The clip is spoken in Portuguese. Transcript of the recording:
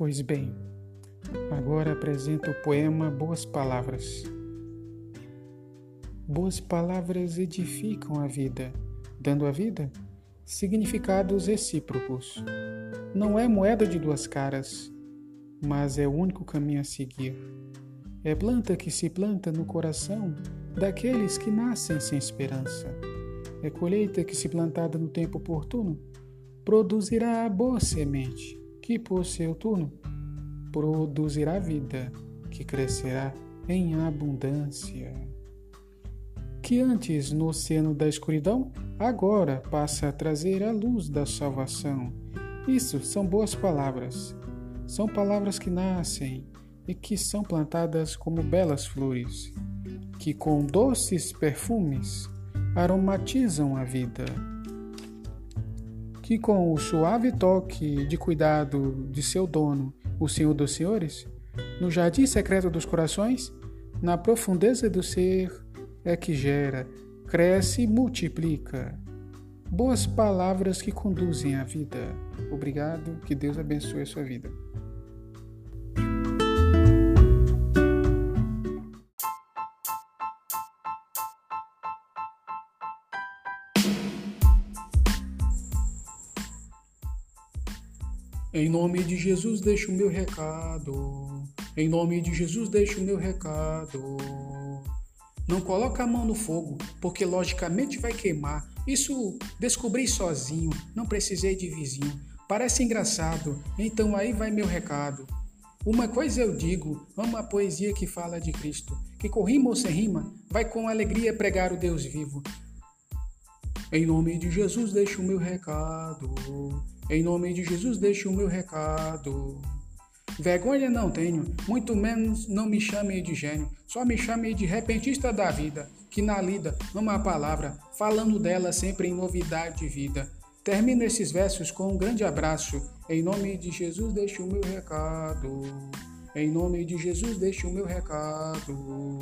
Pois bem, agora apresento o poema Boas Palavras. Boas palavras edificam a vida, dando à vida significados recíprocos. Não é moeda de duas caras, mas é o único caminho a seguir. É planta que se planta no coração daqueles que nascem sem esperança. É colheita que, se plantada no tempo oportuno, produzirá a boa semente, que, por seu turno, produzirá vida, que crescerá em abundância. Que antes no oceano da escuridão, agora passa a trazer a luz da salvação. Isso são boas palavras. São palavras que nascem e que são plantadas como belas flores, que com doces perfumes aromatizam a vida que com o suave toque de cuidado de seu dono, o Senhor dos Senhores, no jardim secreto dos corações, na profundeza do ser, é que gera, cresce e multiplica. Boas palavras que conduzem à vida. Obrigado, que Deus abençoe a sua vida. Em nome de Jesus, deixo o meu recado. Em nome de Jesus, deixo o meu recado. Não coloca a mão no fogo, porque logicamente vai queimar. Isso descobri sozinho, não precisei de vizinho. Parece engraçado, então aí vai meu recado. Uma coisa eu digo, amo a poesia que fala de Cristo, que com rima ou sem rima, vai com alegria pregar o Deus vivo. Em nome de Jesus, deixo o meu recado. Em nome de Jesus, deixo o meu recado. Vergonha não tenho, muito menos não me chame de gênio, só me chame de repentista da vida, que na lida ama a palavra, falando dela sempre em novidade de vida. Termino esses versos com um grande abraço. Em nome de Jesus, deixo o meu recado. Em nome de Jesus, deixo o meu recado.